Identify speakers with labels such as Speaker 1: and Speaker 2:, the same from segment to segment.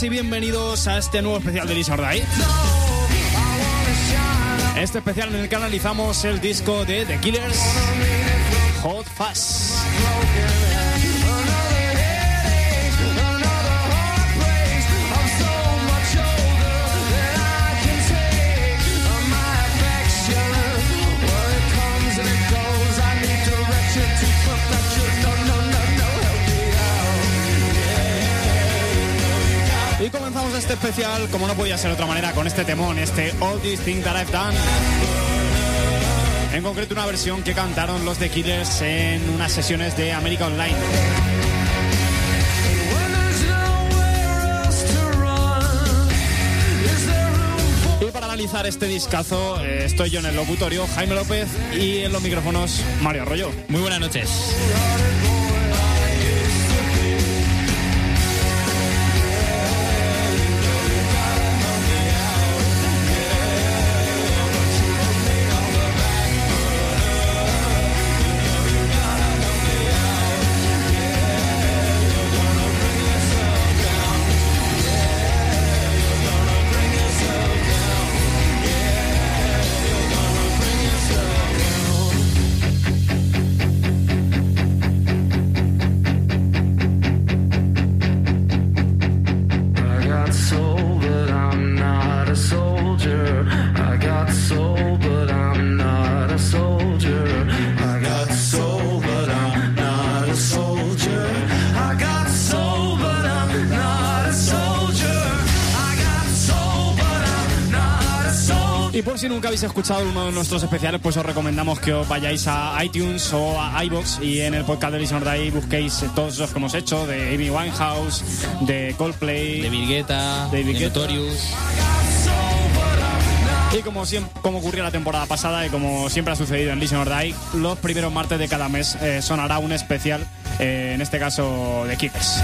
Speaker 1: y bienvenidos a este nuevo especial de Lisa. Este especial en el que analizamos el disco de The Killers, Hot Fast. Especial, como no podía ser de otra manera, con este temón, este All These Things That I've Done. En concreto, una versión que cantaron los The Killers en unas sesiones de América Online. Y para analizar este discazo, eh, estoy yo en el locutorio, Jaime López, y en los micrófonos, Mario Arroyo.
Speaker 2: Muy buenas noches.
Speaker 1: Habéis escuchado uno de nuestros especiales, pues os recomendamos que os vayáis a iTunes o a iBox y en el podcast de Listen Day busquéis todos los que hemos hecho, de Amy Winehouse, de Coldplay,
Speaker 2: De Virgueta, de
Speaker 1: Guetta.
Speaker 2: Notorious.
Speaker 1: Y como, siempre, como ocurrió la temporada pasada y como siempre ha sucedido en Listen or Die, los primeros martes de cada mes eh, sonará un especial, eh, en este caso de Killers.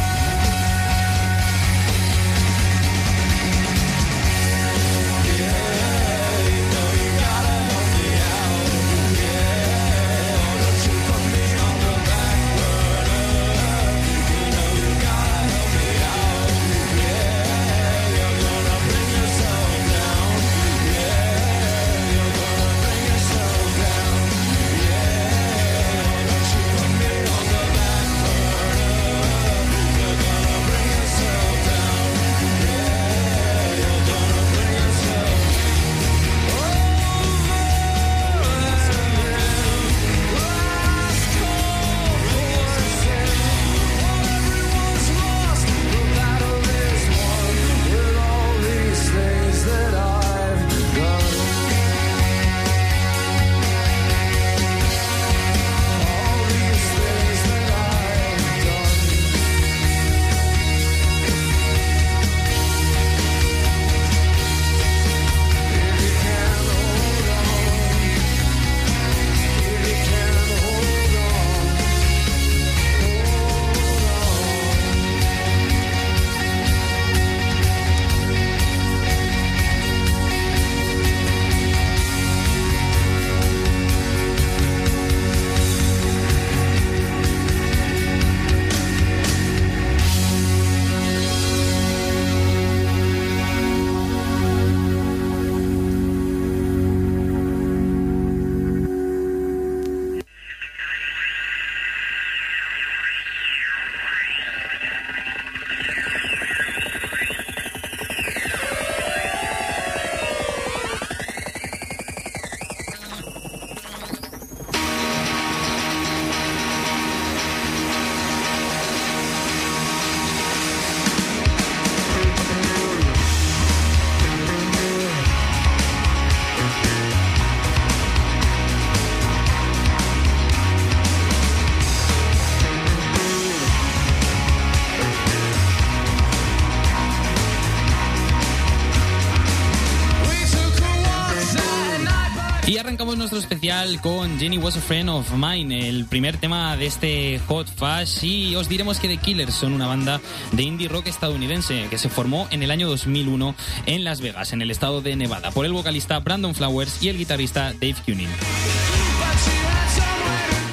Speaker 2: Especial con Jenny Was a Friend of Mine, el primer tema de este Hot Fuzz. Y os diremos que The Killers son una banda de indie rock estadounidense que se formó en el año 2001 en Las Vegas, en el estado de Nevada, por el vocalista Brandon Flowers y el guitarrista Dave Cunin.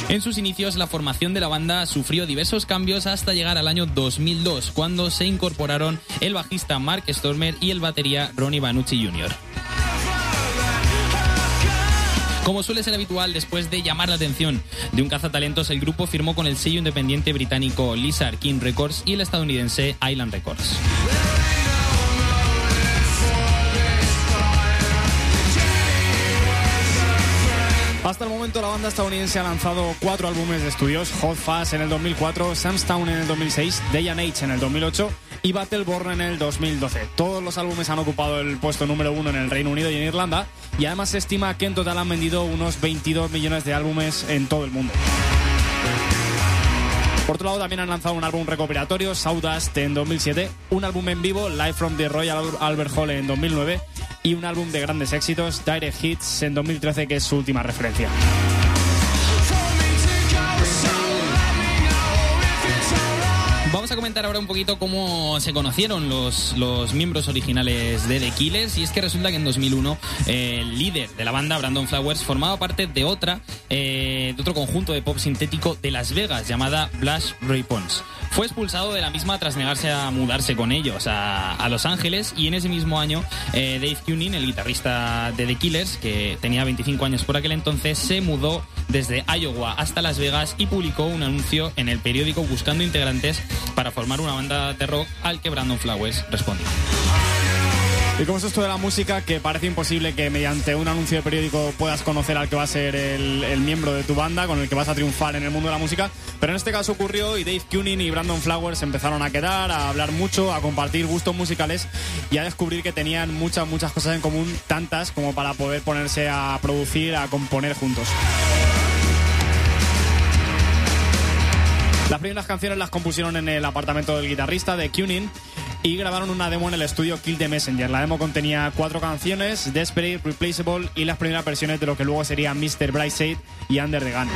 Speaker 2: En sus inicios, la formación de la banda sufrió diversos cambios hasta llegar al año 2002, cuando se incorporaron el bajista Mark Stormer y el batería Ronnie Banucci Jr. Como suele ser habitual, después de llamar la atención de un cazatalentos, el grupo firmó con el sello independiente británico Lizard King Records y el estadounidense Island Records.
Speaker 3: Hasta el momento la banda estadounidense ha lanzado cuatro álbumes de estudios, Hot Fuzz en el 2004, Samstown en el 2006, Day and Age en el 2008 y Battleborn en el 2012. Todos los álbumes han ocupado el puesto número uno en el Reino Unido y en Irlanda y además se estima que en total han vendido unos 22 millones de álbumes en todo el mundo. Por otro lado, también han lanzado un álbum recopilatorio, Sawdust, en 2007, un álbum en vivo, Live from the Royal Albert Hall, en 2009, y un álbum de grandes éxitos, Direct Hits, en 2013, que es su última referencia.
Speaker 2: Vamos a comentar ahora un poquito cómo se conocieron los, los miembros originales de The Killers y es que resulta que en 2001 eh, el líder de la banda, Brandon Flowers, formaba parte de otra eh, de otro conjunto de pop sintético de Las Vegas llamada Blush Ray Pons. Fue expulsado de la misma tras negarse a mudarse con ellos a, a Los Ángeles y en ese mismo año eh, Dave Cunin, el guitarrista de The Killers, que tenía 25 años por aquel entonces, se mudó desde Iowa hasta Las Vegas y publicó un anuncio en el periódico buscando integrantes para formar una banda de rock al que Brandon Flowers respondió.
Speaker 3: Y como es esto de la música, que parece imposible que mediante un anuncio de periódico puedas conocer al que va a ser el, el, miembro de tu banda, con el que vas a triunfar en el mundo de la música. Pero en este caso ocurrió y Dave Cunin y Brandon Flowers empezaron a quedar, a hablar mucho, a compartir gustos musicales y a descubrir que tenían muchas, muchas cosas en común, tantas como para poder ponerse a producir, a componer juntos. Las primeras canciones las compusieron en el apartamento del guitarrista de Cunin y grabaron una demo en el estudio Kill the Messenger. La demo contenía cuatro canciones, Desperate, Replaceable y las primeras versiones de lo que luego sería Mr. Brightside y Under the Gun.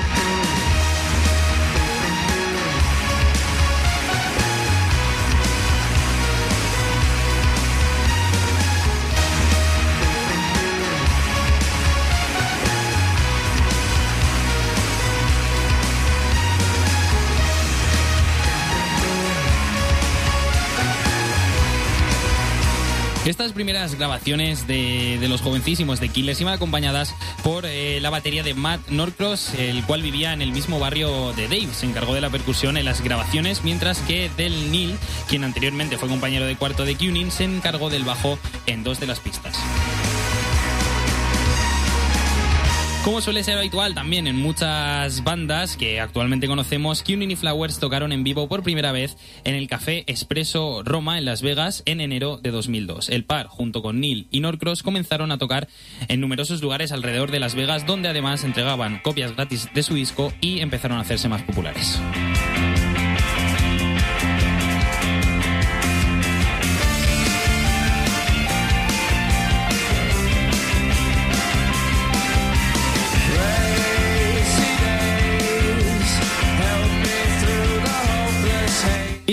Speaker 2: Estas primeras grabaciones de, los jovencísimos de Killers iban acompañadas por eh, la batería de Matt Norcross, el cual vivía en el mismo barrio de Dave. Se encargó de la percusión en las grabaciones, mientras que Del Neil, quien anteriormente fue compañero de cuarto de Cunin, se encargó del bajo en dos de las pistas. Como suele ser habitual también en muchas bandas que actualmente conocemos, Cunin y Flowers tocaron en vivo por primera vez en el Café Espresso Roma en Las Vegas en enero de 2002. El par, junto con Neil y Norcross, comenzaron a tocar en numerosos lugares alrededor de Las Vegas, donde además entregaban copias gratis de su disco y empezaron a hacerse más populares.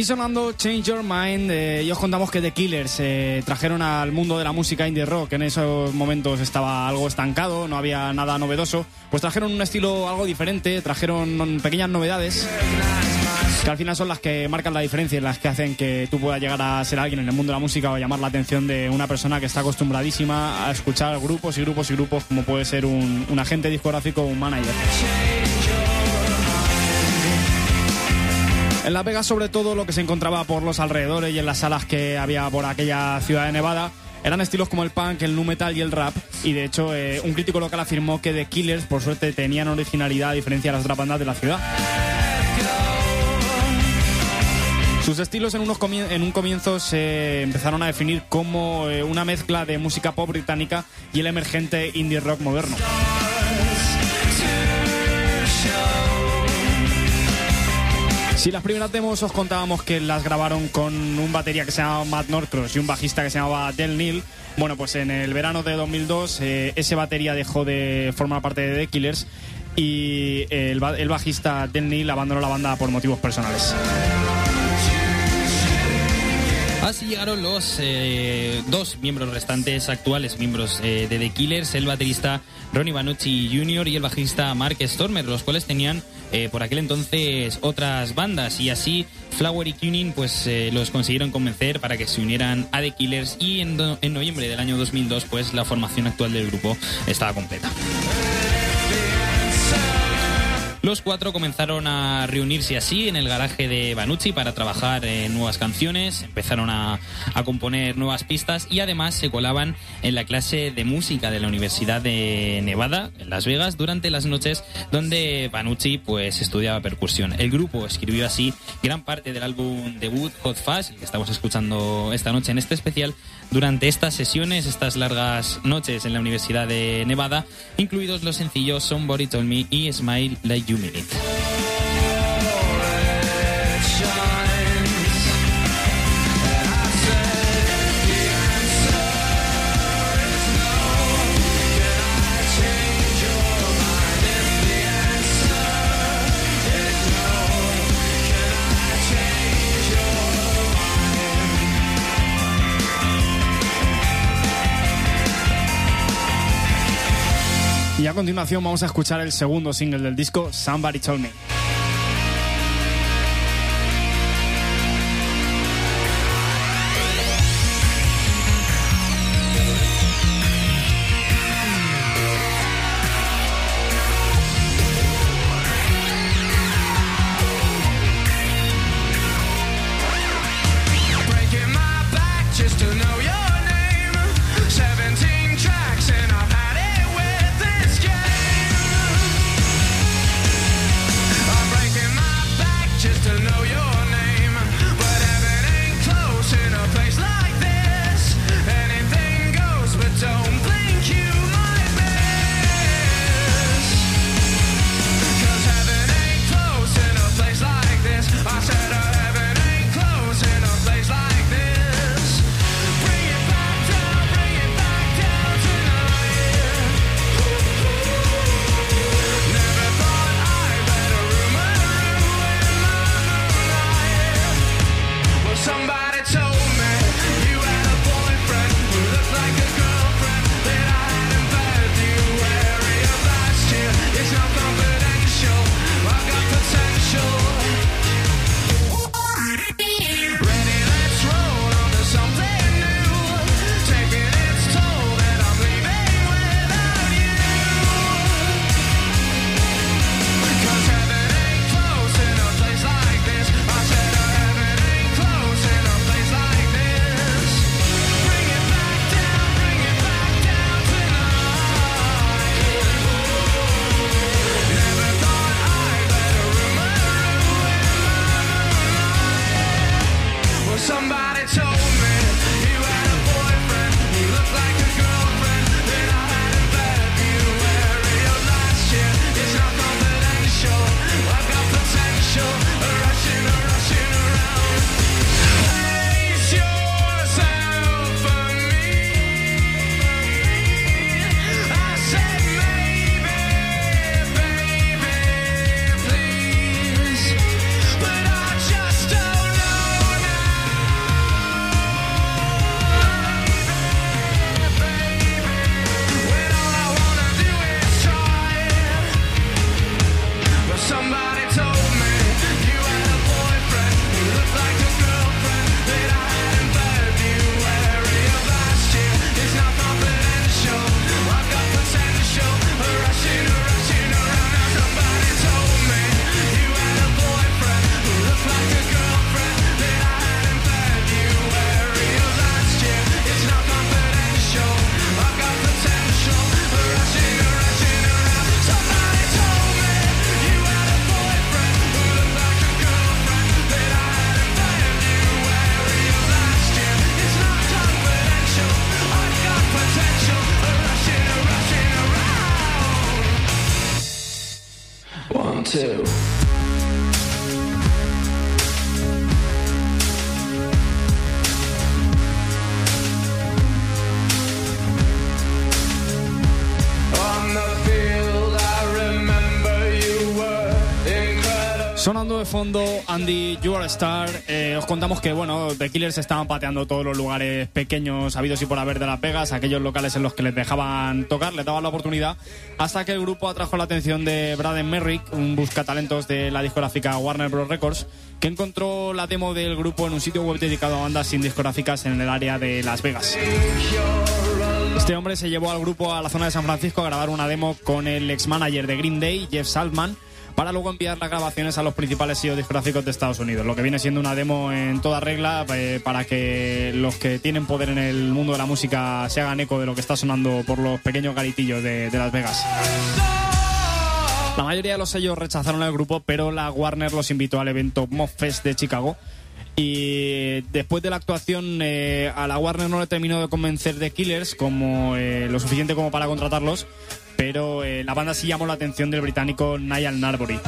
Speaker 3: Sonando Change Your Mind, eh, y os contamos que The Killers eh, trajeron al mundo de la música indie rock, en esos momentos estaba algo estancado, no había nada novedoso, pues trajeron un estilo algo diferente, trajeron pequeñas novedades, que al final son las que marcan la diferencia y las que hacen que tú puedas llegar a ser alguien en el mundo de la música o llamar la atención de una persona que está acostumbradísima a escuchar grupos y grupos y grupos, como puede ser un, un agente discográfico o un manager. En Las Vegas, sobre todo, lo que se encontraba por los alrededores y en las salas que había por aquella ciudad de Nevada eran estilos como el punk, el nu metal y el rap. Y de hecho, eh, un crítico local afirmó que The Killers, por suerte, tenían originalidad a diferencia de las otras bandas de la ciudad. Sus estilos en, un comienzo se empezaron a definir como eh, una mezcla de música pop británica y el emergente indie rock moderno. Si las primeras demos os contábamos que las grabaron con un batería que se llamaba Matt Norcross y un bajista que se llamaba Del Neil, bueno, pues en el verano de 2002 eh, ese batería dejó de formar parte de The Killers y el, el bajista Del Neil abandonó la banda por motivos personales.
Speaker 2: Así llegaron los eh, dos miembros restantes, actuales miembros eh, de The Killers, el baterista Ronnie Banucci Jr. y el bajista Mark Stormer, los cuales tenían eh, por aquel entonces otras bandas y así Flower y Tuning pues los consiguieron convencer para que se unieran a The Killers y en, en noviembre del año 2002 pues la formación actual del grupo estaba completa. Los cuatro comenzaron a reunirse así en el garaje de Banucci para trabajar en nuevas canciones, empezaron a, a componer nuevas pistas y además se colaban en la clase de música de la Universidad de Nevada, en Las Vegas, durante las noches donde Banucci pues estudiaba percusión. El grupo escribió así gran parte del álbum debut Hot Fuzz, el que estamos escuchando esta noche en este especial, durante estas sesiones, estas largas noches en la Universidad de Nevada, incluidos los sencillos Somebody Told Me y Smile Like You Mean It.
Speaker 1: Y a continuación vamos a escuchar el segundo single del disco, Somebody Told Me.
Speaker 3: Fondo, Andy, You Are a Star. Eh, os contamos que, bueno, The Killers estaban pateando todos los lugares pequeños, habidos y por haber de Las Vegas, aquellos locales en los que les dejaban tocar, les daban la oportunidad, hasta que el grupo atrajo la atención de Braden Merrick, un buscatalentos de la discográfica Warner Bros. Records, que encontró la demo del grupo en un sitio web dedicado a bandas sin discográficas en el área de Las Vegas. Este hombre se llevó al grupo a la zona de San Francisco a grabar una demo con el ex manager de Green Day, Jeff Saltman, para luego enviar las grabaciones a los principales sellos discográficos de Estados Unidos. Lo que viene siendo una demo en toda regla eh, para que los que tienen poder en el mundo de la música se hagan eco de lo que está sonando por los pequeños garitillos de, Las Vegas. La mayoría de los sellos rechazaron el grupo, pero la Warner los invitó al evento Fest de Chicago. Y después de la actuación, eh, a la Warner no le terminó de convencer de Killers como eh, lo suficiente como para contratarlos, pero eh, la banda sí llamó la atención del británico Niall Narbury.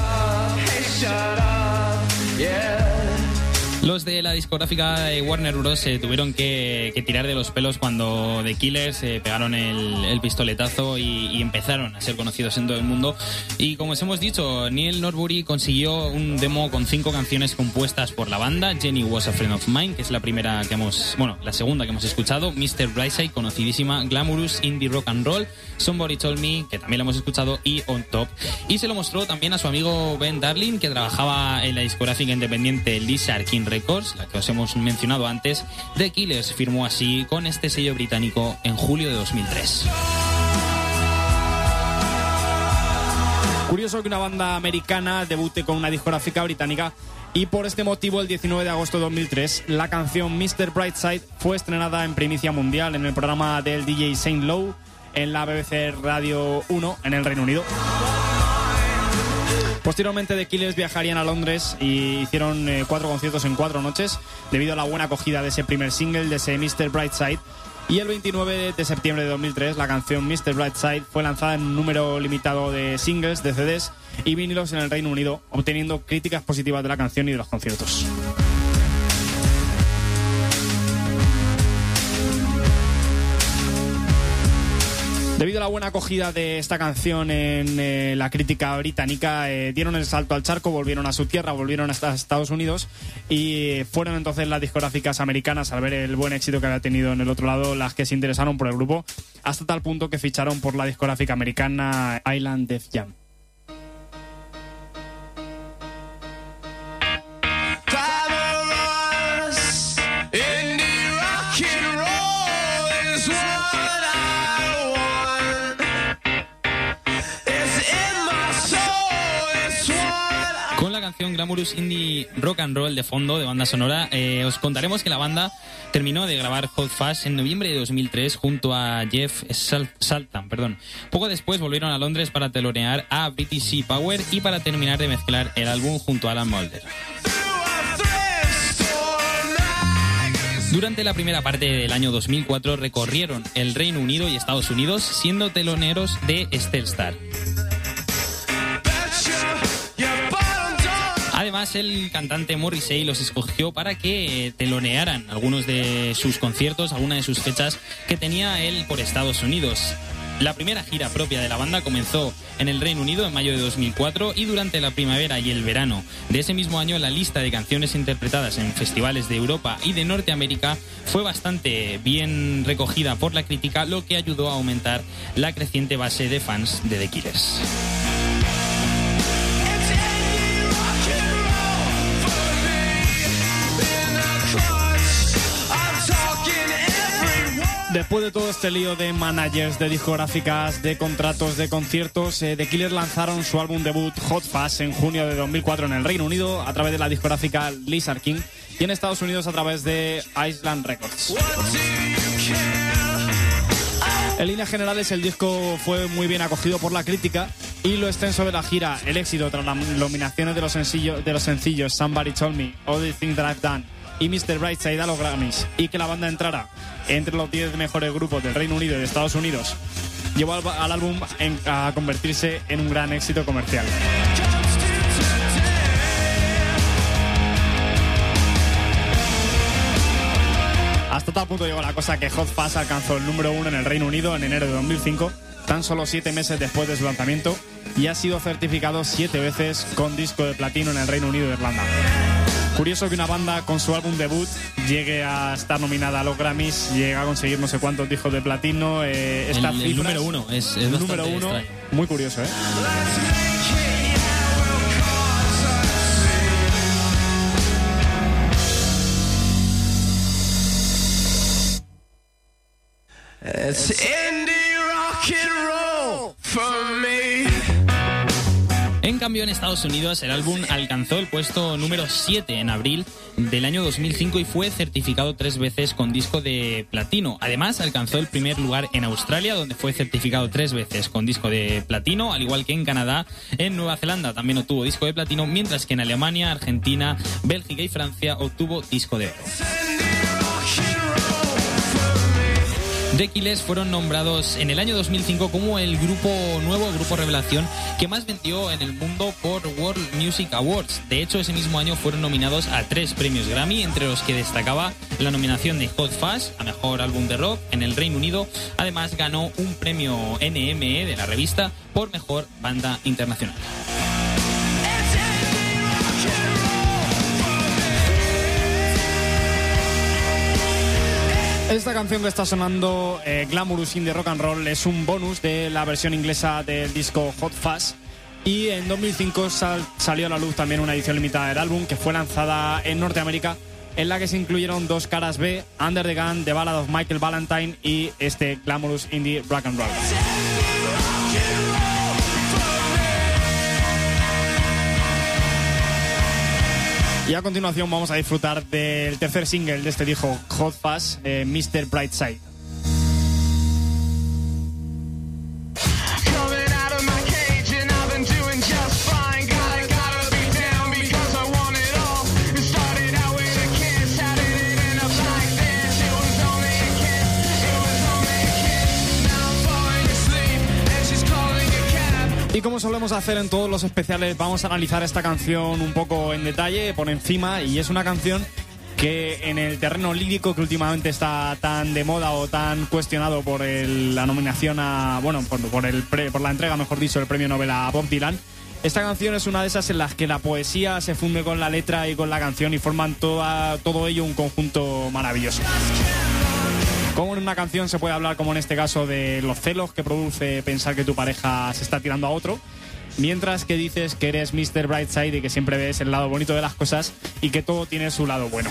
Speaker 2: Los de la discográfica de Warner Bros. se tuvieron que, que tirar de los pelos cuando The Killers eh, pegaron el, el pistoletazo y, y empezaron a ser conocidos en todo el mundo. Y como os hemos dicho, Neil Norbury consiguió un demo con cinco canciones compuestas por la banda. Jenny Was a Friend of Mine, que es la primera que hemos, bueno, la segunda que hemos escuchado. Mr. Brightside, conocidísima. Glamorous Indie Rock and Roll. Somebody Told Me, que también la hemos escuchado. Y On Top. Y se lo mostró también a su amigo Ben Darling, que trabajaba en la discográfica independiente Lizard King Records, la que os hemos mencionado antes. The Killers firmó así con este sello británico en julio de 2003.
Speaker 3: Curioso que una banda americana debute con una discográfica británica y por este motivo el 19 de agosto de 2003 la canción Mr. Brightside fue estrenada en primicia mundial en el programa del DJ Saint Lowe en la BBC Radio 1 en el Reino Unido. Posteriormente The Killers viajarían a Londres y hicieron eh, cuatro conciertos en cuatro noches debido a la buena acogida de ese primer single, de ese Mr. Brightside. Y el 29 de septiembre de 2003 la canción Mr. Brightside fue lanzada en un número limitado de singles, de CDs y vinilos en el Reino Unido, obteniendo críticas positivas de la canción y de los conciertos. Debido a la buena acogida de esta canción en eh, la crítica británica, eh, dieron el salto al charco, volvieron a su tierra, volvieron hasta Estados Unidos y fueron entonces las discográficas americanas al ver el buen éxito que había tenido en el otro lado las que se interesaron por el grupo, hasta tal punto que ficharon por la discográfica americana Island Def Jam.
Speaker 2: Canción Indie Rock and Roll de fondo de banda sonora, eh, os contaremos que la banda terminó de grabar Hot Fast en noviembre de 2003 junto a Jeff Sal- Saltan. Perdón. Poco después volvieron a Londres para telonear a Sea Power y para terminar de mezclar el álbum junto a Alan Mulder. Durante la primera parte del año 2004 recorrieron el Reino Unido y Estados Unidos siendo teloneros de Star. Además, el cantante Morrissey los escogió para que eh, telonearan algunos de sus conciertos, algunas de sus fechas que tenía él por Estados Unidos. La primera gira propia de la banda comenzó en el Reino Unido en mayo de 2004 y durante la primavera y el verano de ese mismo año la lista de canciones interpretadas en festivales de Europa y de Norteamérica fue bastante bien recogida por la crítica, lo que ayudó a aumentar la creciente base de fans de The Killers.
Speaker 3: Después de todo este lío de managers, de discográficas, de contratos, de conciertos, eh, The Killers lanzaron su álbum debut Hot Fast en junio de 2004 en el Reino Unido a través de la discográfica Lizard King y en Estados Unidos a través de Island Records. En líneas generales el disco fue muy bien acogido por la crítica y lo extenso de la gira, el éxito tras las nominaciones de los, sencillos, de los sencillos Somebody Told Me, All the Things That I've Done y Mr. Brightside a los Grammys y que la banda entrara entre los 10 mejores grupos del Reino Unido y de Estados Unidos llevó al, al álbum en- a convertirse en un gran éxito comercial. Hasta tal punto llegó la cosa que Hot Fuzz alcanzó el número uno en el Reino Unido en enero de 2005 tan solo siete meses después de su lanzamiento y ha sido certificado siete veces con disco de platino en el Reino Unido e Irlanda. Curioso que una banda con su álbum debut llegue a estar nominada a los Grammys, llega a conseguir no sé cuántos discos de platino. Eh,
Speaker 2: el, el número uno es, es
Speaker 3: el número uno,
Speaker 2: extraño.
Speaker 3: muy curioso, ¿eh?
Speaker 1: It's indie rock and roll for me.
Speaker 2: Cambio, en Estados Unidos, el álbum alcanzó el puesto número 7 en abril del año 2005 y fue certificado tres veces con disco de platino. Además, alcanzó el primer lugar en Australia, donde fue certificado tres veces con disco de platino, al igual que en Canadá. En Nueva Zelanda también obtuvo disco de platino, mientras que en Alemania, Argentina, Bélgica y Francia obtuvo disco de oro. Killers fueron nombrados en el año 2005 como el grupo nuevo, grupo revelación, que más vendió en el mundo por World Music Awards. De hecho, ese mismo año fueron nominados a tres premios Grammy, entre los que destacaba la nominación de Hot Fuzz a Mejor Álbum de Rock en el Reino Unido. Además, ganó un premio NME de la revista por Mejor Banda Internacional.
Speaker 3: Esta canción que está sonando, eh, Glamorous Indie Rock and Roll, es un bonus de la versión inglesa del disco Hot Fuzz. Y en 2005 sal- salió a la luz también una edición limitada del álbum que fue lanzada en Norteamérica, en la que se incluyeron dos caras B, Under the Gun, The Ballad of Michael Valentine y este Glamorous Indie Rock and Roll. Y a continuación vamos a disfrutar del tercer single de este disco Hot Fuzz, eh, Mr. Brightside. Y como solemos hacer en todos los especiales, vamos a analizar esta canción un poco en detalle, por encima, y es una canción que en el terreno lírico que últimamente está tan de moda o tan cuestionado por la nominación a, bueno, por la entrega, mejor dicho, del premio Nobel a Bob Dylan, esta canción es una de esas en las que la poesía se funde con la letra y con la canción y forman toda, todo ello un conjunto maravilloso. Como en una canción se puede hablar, como en este caso, de los celos que produce pensar que tu pareja se está tirando a otro, mientras que dices que eres Mr. Brightside y que siempre ves el lado bonito de las cosas y que todo tiene su lado bueno.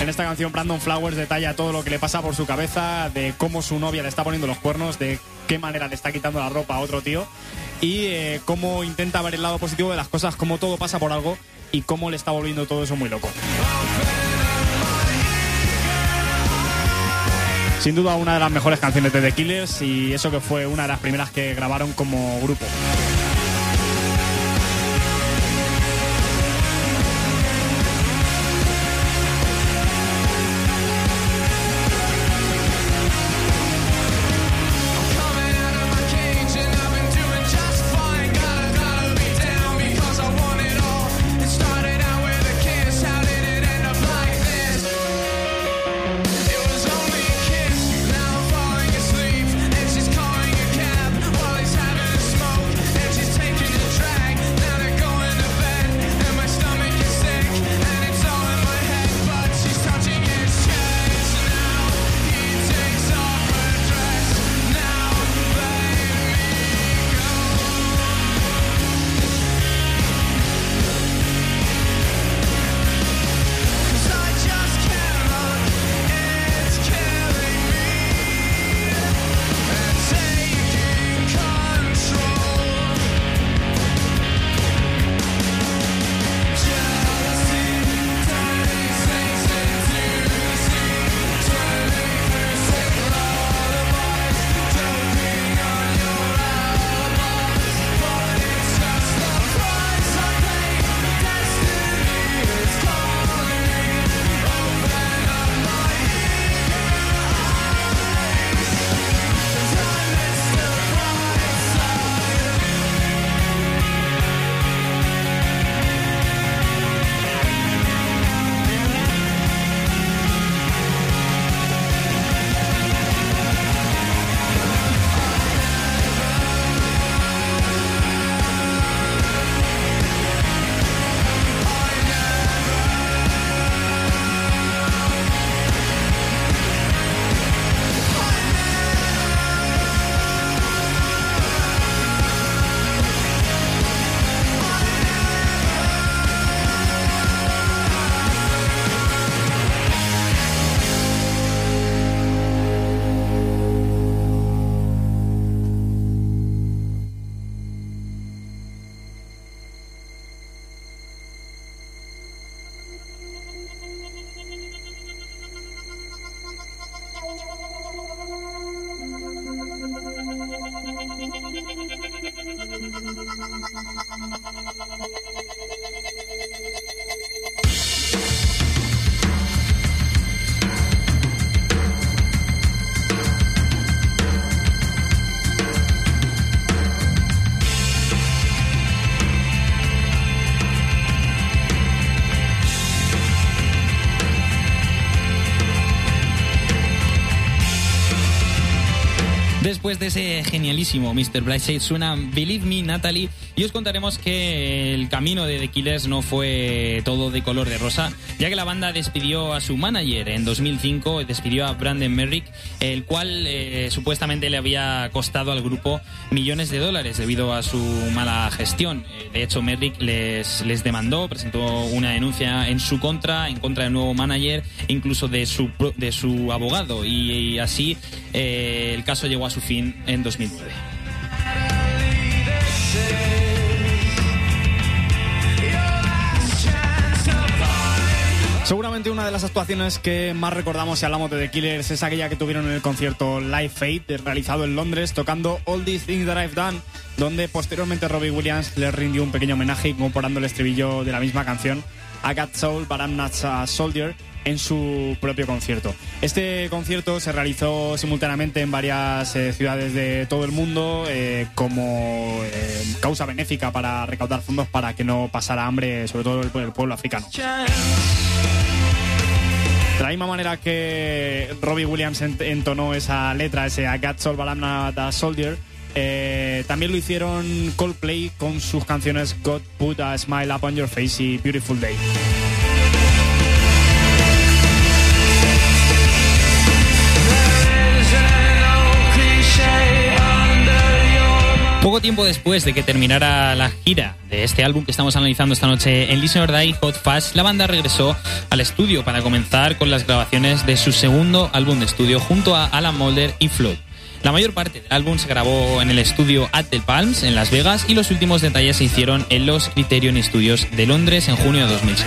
Speaker 3: En esta canción Brandon Flowers detalla todo lo que le pasa por su cabeza, de cómo su novia le está poniendo los cuernos, de qué manera le está quitando la ropa a otro tío y eh, cómo intenta ver el lado positivo de las cosas, cómo todo pasa por algo y cómo le está volviendo todo eso muy loco. Sin duda una de las mejores canciones de The Killers y eso que fue una de las primeras que grabaron como grupo.
Speaker 2: Después de ese genialísimo Mr. Brightside suena Believe Me Natalie y os contaremos que el camino de The Killers no fue todo de color de rosa, ya que la banda despidió a su manager en 2005, despidió a Brandon Merrick, el cual eh, supuestamente le había costado al grupo millones de dólares debido a su mala gestión. Eh, de hecho, Merrick les, les demandó, presentó una denuncia en su contra, en contra del nuevo manager, incluso de su, de su abogado, y, y así eh, el caso llegó a su fin en 2009.
Speaker 3: Una de las actuaciones que más recordamos si hablamos de The Killers es aquella que tuvieron en el concierto Live Fate, realizado en Londres, tocando All These Things That I've Done, donde posteriormente Robbie Williams les rindió un pequeño homenaje incorporando el estribillo de la misma canción, I Got Soul But I'm Not a Soldier, en su propio concierto. Este concierto se realizó simultáneamente en varias eh, ciudades de todo el mundo eh, como eh, causa benéfica para recaudar fondos para que no pasara hambre, sobre todo el, el pueblo africano. De la misma manera que Robbie Williams ent- entonó esa letra, ese I Got Soul But I'm Not a Soldier, eh, también lo hicieron Coldplay con sus canciones God Put a Smile Upon Your Face y Beautiful Day.
Speaker 2: Poco tiempo después de que terminara la gira de este álbum que estamos analizando esta noche en Listen or Die Hot Fast, la banda regresó al estudio para comenzar con las grabaciones de su segundo álbum de estudio junto a Alan Mulder y Flood. La mayor parte del álbum se grabó en el estudio At the Palms en Las Vegas y los últimos detalles se hicieron en los Criterion Studios de Londres en junio de 2006.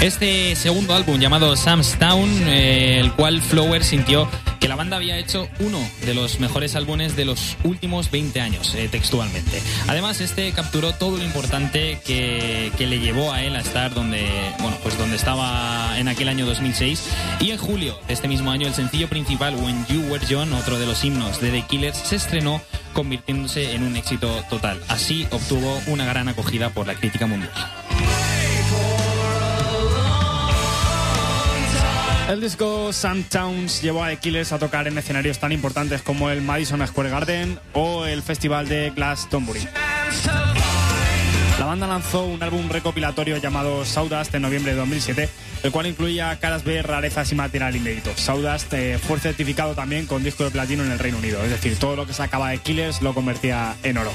Speaker 2: Este segundo álbum llamado Sam's Town, eh, el cual Flower sintió que la banda había hecho uno de los mejores álbumes de los últimos 20 años, eh, textualmente. Además, este capturó todo lo importante que, que le llevó a él a estar donde, bueno, pues donde estaba en aquel año 2006. Y en julio de este mismo año, el sencillo principal, When You Were Young, otro de los himnos de The Killers, se estrenó convirtiéndose en un éxito total. Así obtuvo una gran acogida por la crítica mundial.
Speaker 3: El disco Sam Towns llevó a The Killers a tocar en escenarios tan importantes como el Madison Square Garden o el Festival de Glastonbury. La banda lanzó un álbum recopilatorio llamado Sawdust en noviembre de 2007, el cual incluía caras B, rarezas y material inédito. Sawdust eh, fue certificado también con disco de platino en el Reino Unido, es decir, todo lo que sacaba de Killers lo convertía en oro.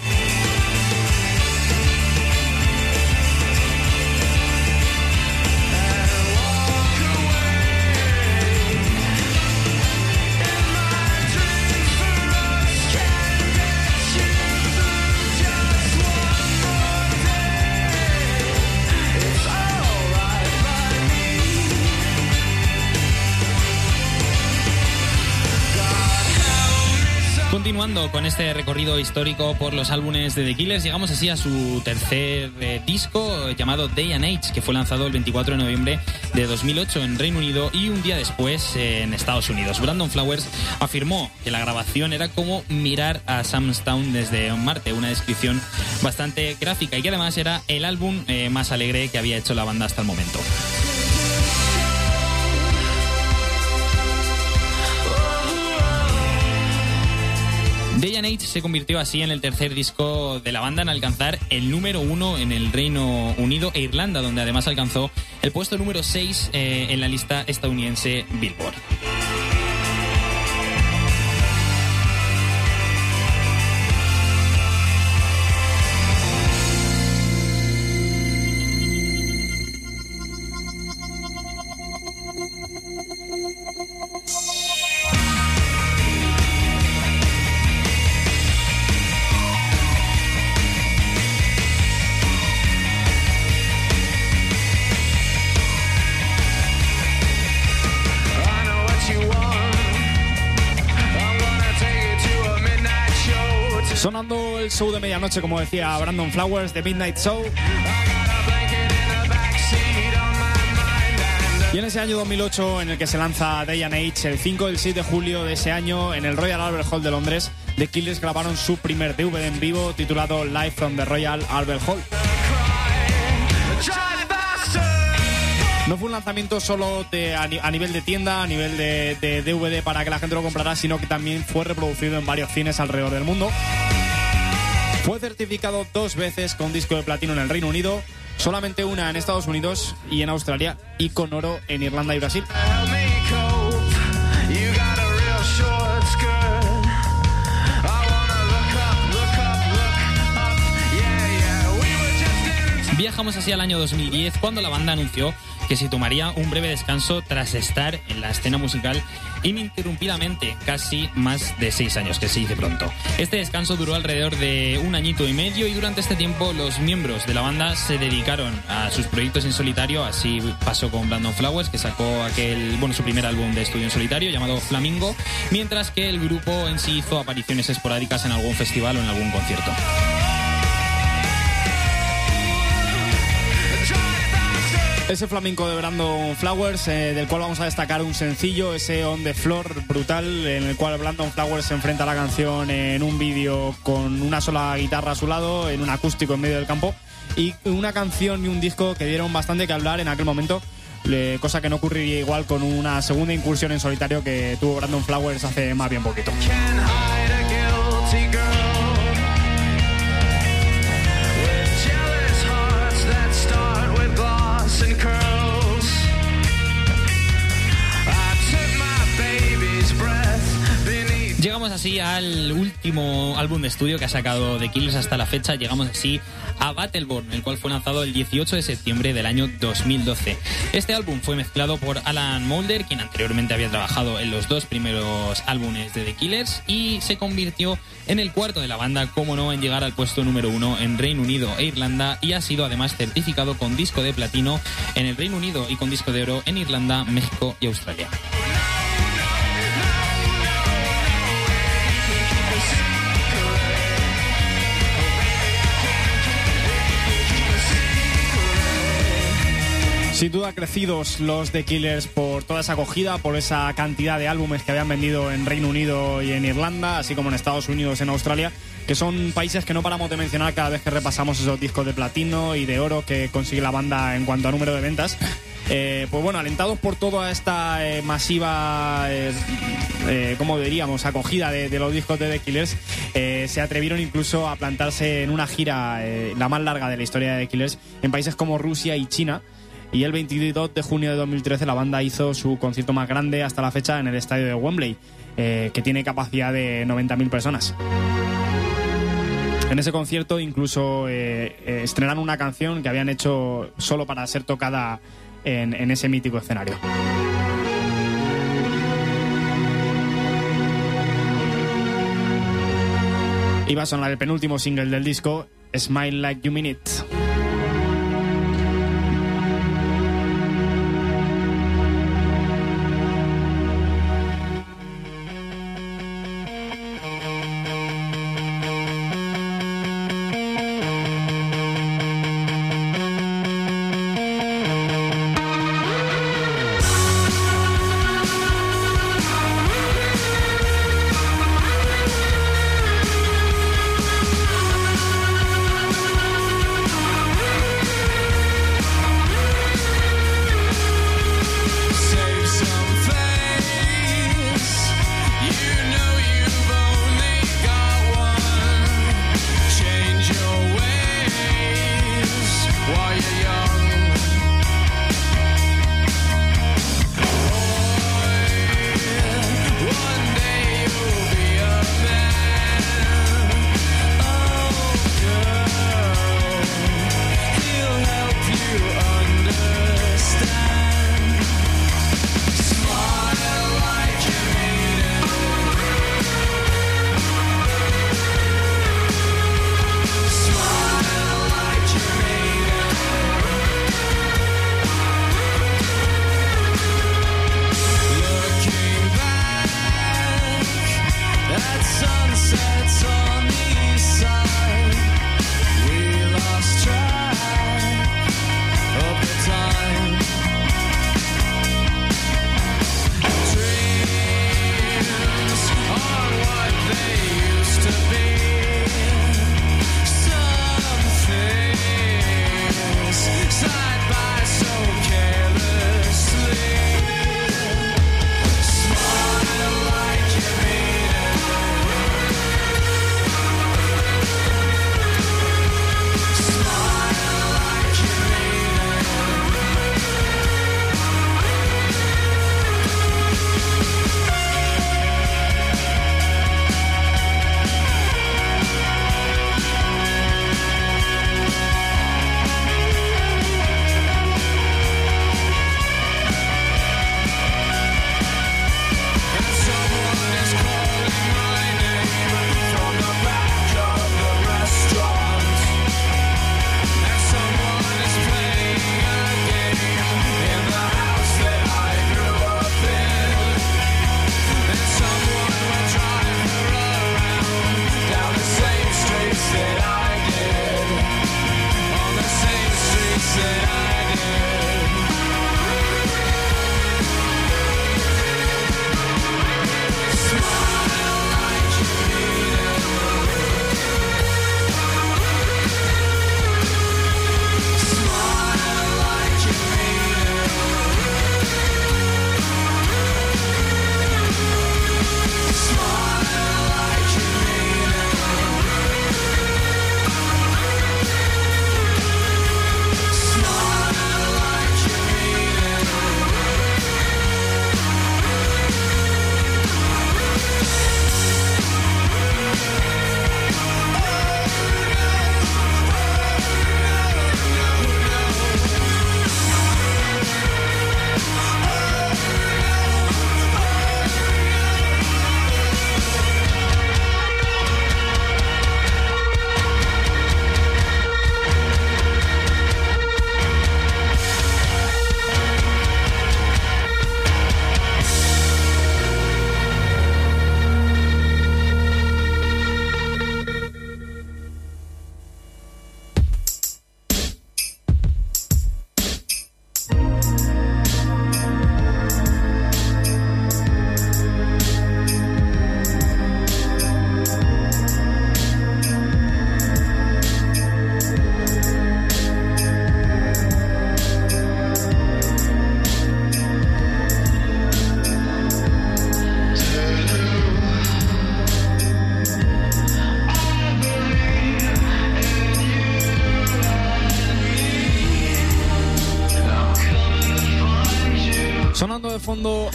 Speaker 2: Con este recorrido histórico por los álbumes de The Killers, llegamos así a su tercer eh, disco eh, llamado Day and Age, que fue lanzado el 24 de noviembre de 2008 en Reino Unido y un día después eh, en Estados Unidos. Brandon Flowers afirmó que la grabación era como mirar a Samstown desde Marte, una descripción bastante gráfica y que además era el álbum más alegre que había hecho la banda hasta el momento. Day and Age se convirtió así en el tercer disco de la banda en alcanzar el número uno en el Reino Unido e Irlanda, donde además alcanzó el puesto número 6 en la lista estadounidense Billboard.
Speaker 3: Medianoche, como decía Brandon Flowers, de Midnight Show. Y en ese año 2008, en el que se lanza Day and Age, el 5 y el 6 de julio de ese año, en el Royal Albert Hall de Londres, The Killers grabaron su primer DVD en vivo titulado Live from the Royal Albert Hall. No fue un lanzamiento solo a nivel de tienda, a nivel de, de DVD para que la gente lo comprara, sino que también fue reproducido en varios cines alrededor del mundo. Fue certificado dos veces con disco de platino en el Reino Unido, solamente una en Estados Unidos y en Australia, y con oro en Irlanda y Brasil.
Speaker 2: Viajamos así al año 2010 cuando la banda anunció que se tomaría un breve descanso tras estar en la escena musical ininterrumpidamente casi más de seis años, que se dice pronto. Este descanso duró alrededor de un añito y medio y durante este tiempo los miembros de la banda se dedicaron a sus proyectos en solitario, así pasó con Brandon Flowers, que sacó aquel, bueno, su primer álbum de estudio en solitario llamado Flamingo, mientras que el grupo en sí hizo apariciones esporádicas en algún festival o en algún concierto.
Speaker 3: Ese flamenco de Brandon Flowers, eh, del cual vamos a destacar un sencillo, ese On the Floor brutal, en el cual Brandon Flowers se enfrenta a la canción en un vídeo con una sola guitarra a su lado, en un acústico en medio del campo, y una canción y un disco que dieron bastante que hablar en aquel momento, le- cosa que no ocurriría igual con una segunda incursión en solitario que tuvo Brandon Flowers hace más bien poquito.
Speaker 2: Llegamos así al último álbum de estudio que ha sacado The Killers hasta la fecha. Llegamos así a Battleborn, el cual fue lanzado el 18 de septiembre del año 2012. Este álbum fue mezclado por Alan Moulder, quien anteriormente había trabajado en los dos primeros álbumes de The Killers, y se convirtió en el cuarto de la banda, como no, en llegar al puesto número uno en Reino Unido e Irlanda, y ha sido además certificado con disco de platino en el Reino Unido y con disco de oro en Irlanda, México y Australia.
Speaker 3: Sin duda crecidos los The Killers por toda esa acogida, por esa cantidad de álbumes que habían vendido en Reino Unido y en Irlanda, así como en Estados Unidos en Australia, que son países que no paramos de mencionar cada vez que repasamos esos discos de platino y de oro que consigue la banda en cuanto a número de ventas. Eh, pues bueno, alentados por toda esta eh, masiva, eh, eh, ¿cómo diríamos?, acogida de, de los discos de The Killers, se atrevieron incluso a plantarse en una gira, la más larga de la historia de The Killers, en países como Rusia y China. Y el 22 de junio de 2013 la banda hizo su concierto más grande hasta la fecha en el estadio de Wembley, eh, que tiene capacidad de 90.000 personas. En ese concierto incluso eh, eh, estrenaron una canción que habían hecho solo para ser tocada en, en ese mítico escenario. Iba a sonar el penúltimo single del disco, Smile Like You Mean It.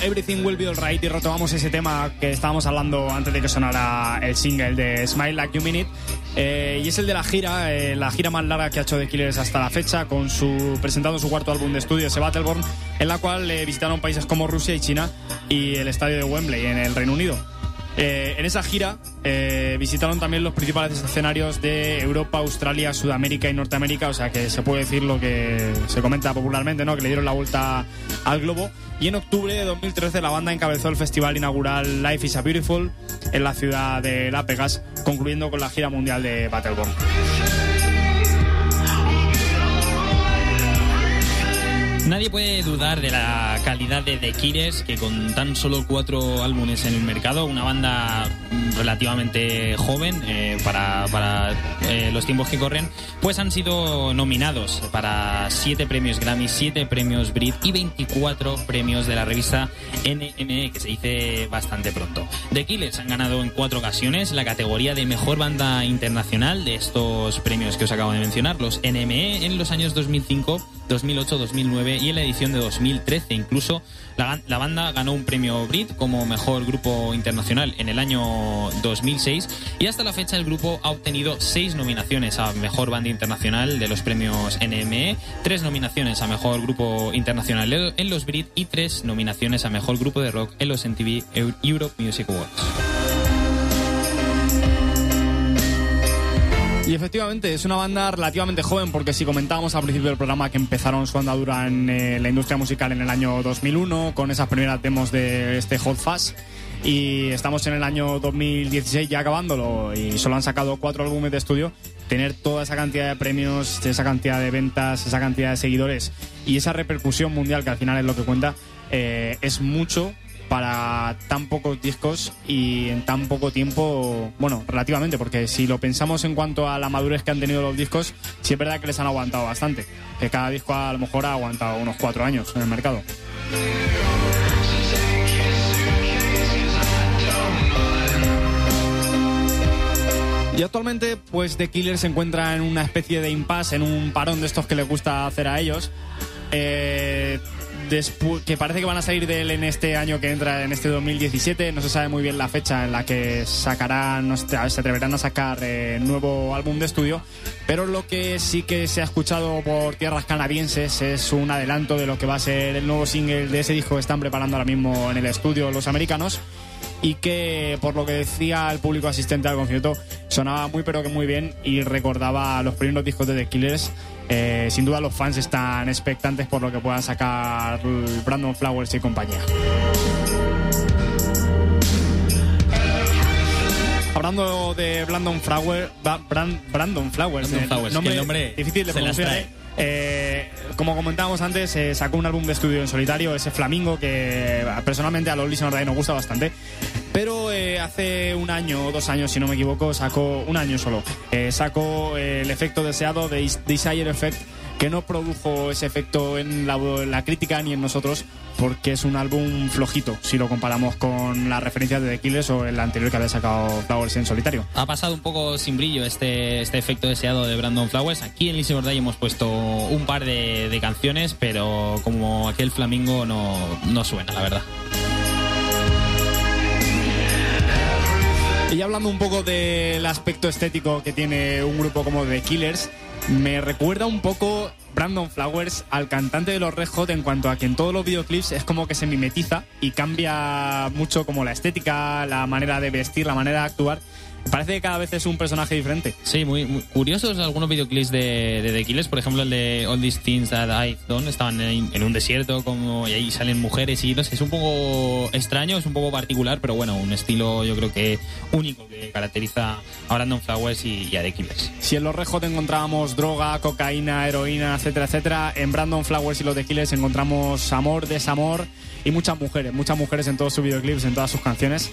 Speaker 3: Everything Will Be Alright y retomamos ese tema que estábamos hablando antes de que sonara el single de Smile Like You Mean It. Eh, y es el de la gira, eh, la gira más larga que ha hecho The Killers hasta la fecha, con su presentando su cuarto álbum de estudio, ese Battleborn, en la cual eh, visitaron países como Rusia y China y el estadio de Wembley en el Reino Unido. Eh, en esa gira eh, visitaron también los principales escenarios de Europa, Australia, Sudamérica y Norteamérica, o sea que se puede decir lo que se comenta popularmente, ¿no? Que le dieron la vuelta al globo. Y en octubre de 2013 la banda encabezó el festival inaugural Life is a Beautiful en la ciudad de La Pegas, concluyendo con la gira mundial de Battleborn.
Speaker 2: Nadie puede dudar de la calidad de The Killers, que con tan solo cuatro álbumes en el mercado, una banda relativamente joven eh, para, para eh, los tiempos que corren, pues han sido nominados para siete premios Grammy, siete premios Brit y 24 premios de la revista NME, que se dice bastante pronto. The Killers han ganado en cuatro ocasiones la categoría de mejor banda internacional de estos premios que os acabo de mencionar, los NME, en los años 2005. 2008, 2009 y en la edición de 2013. Incluso la, banda ganó un premio Brit como mejor grupo internacional en el año 2006 y hasta la fecha el grupo ha obtenido seis nominaciones a mejor banda internacional de los premios NME, tres nominaciones a mejor grupo internacional en los Brit y tres nominaciones a mejor grupo de rock en los MTV Europe Music Awards.
Speaker 3: Y efectivamente, es una banda relativamente joven porque si comentábamos al principio del programa que empezaron su andadura en eh, la industria musical en el año 2001 con esas primeras demos de este Hot Fast y estamos en el año 2016 ya acabándolo y solo han sacado cuatro álbumes de estudio, tener toda esa cantidad de premios, esa cantidad de ventas, esa cantidad de seguidores y esa repercusión mundial que al final es lo que cuenta, eh, es mucho para tan pocos discos y en tan poco tiempo, bueno, relativamente, porque si lo pensamos en cuanto a la madurez que han tenido los discos, sí es verdad que les han aguantado bastante, que cada disco a lo mejor ha aguantado unos cuatro años en el mercado. Y actualmente, pues The Killer se encuentra en una especie de impasse, en un parón de estos que les gusta hacer a ellos. Eh, que parece que van a salir de él en este año que entra, en este 2017. No se sabe muy bien la fecha en la que sacarán, se atreverán a sacar eh, nuevo álbum de estudio. Pero lo que sí que se ha escuchado por tierras canadienses es un adelanto de lo que va a ser el nuevo single de ese disco que están preparando ahora mismo en el estudio los americanos y que por lo que decía el público asistente al concierto sonaba muy pero que muy bien y recordaba los primeros discos de The Killers. Eh, sin duda los fans están expectantes por lo que puedan sacar Brandon Flowers y compañía. Hablando de Brandon Flowers, Brand, Brandon Flowers,
Speaker 2: Brandon Flowers
Speaker 3: nombre,
Speaker 2: el nombre
Speaker 3: difícil de pronunciar.
Speaker 2: trae.
Speaker 3: Eh, como comentábamos antes, eh, sacó un álbum de estudio en solitario, ese Flamingo, que personalmente a los Listen Ray nos gusta bastante. Hace un año o dos años, si no me equivoco, sacó un año solo. eh, sacó eh, el efecto deseado de Desire Effect, que no produjo ese efecto en la, la crítica ni en nosotros, porque es un álbum flojito si lo comparamos con las referencias de The Killers o el anterior que había sacado Flowers en solitario.
Speaker 2: Ha pasado un poco sin brillo este, este efecto deseado de Brandon Flowers. Aquí en Listen or Die hemos puesto un par de, de canciones, pero como aquel flamingo no, no suena, la verdad.
Speaker 3: Y hablando un poco del aspecto estético que tiene un grupo como The Killers, me recuerda un poco Brandon Flowers al cantante de los Red Hot en cuanto a que en todos los videoclips es como que se mimetiza y cambia mucho como la estética, la manera de vestir, la manera de actuar. Parece que cada vez es un personaje diferente.
Speaker 2: Sí, muy, muy curiosos algunos videoclips de, de The Killers. Por ejemplo, el de All These Things That I've Done. Estaban en, en un desierto como, y ahí salen mujeres y no sé, es un poco extraño, es un poco particular, pero bueno, un estilo yo creo que único que caracteriza a Brandon Flowers y, y a The Killers.
Speaker 3: Si en los Red Hot encontramos droga, cocaína, heroína, etcétera, etcétera, en Brandon Flowers y los The Killers encontramos amor, desamor y muchas mujeres, muchas mujeres en todos sus videoclips, en todas sus canciones.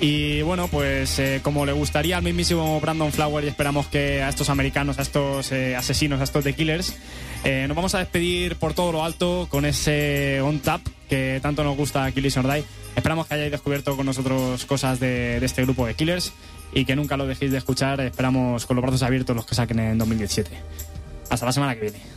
Speaker 3: Y bueno, pues eh, como le gustaría al mismísimo Brandon Flowers y esperamos que a estos americanos, a estos eh, asesinos, a estos The Killers, eh, nos vamos a despedir por todo lo alto con ese on tap que tanto nos gusta aquí Listen or. Esperamos que hayáis descubierto con nosotros cosas de, de este grupo de Killers y que nunca lo dejéis de escuchar. Esperamos con los brazos abiertos los que saquen en 2017. Hasta la semana que viene.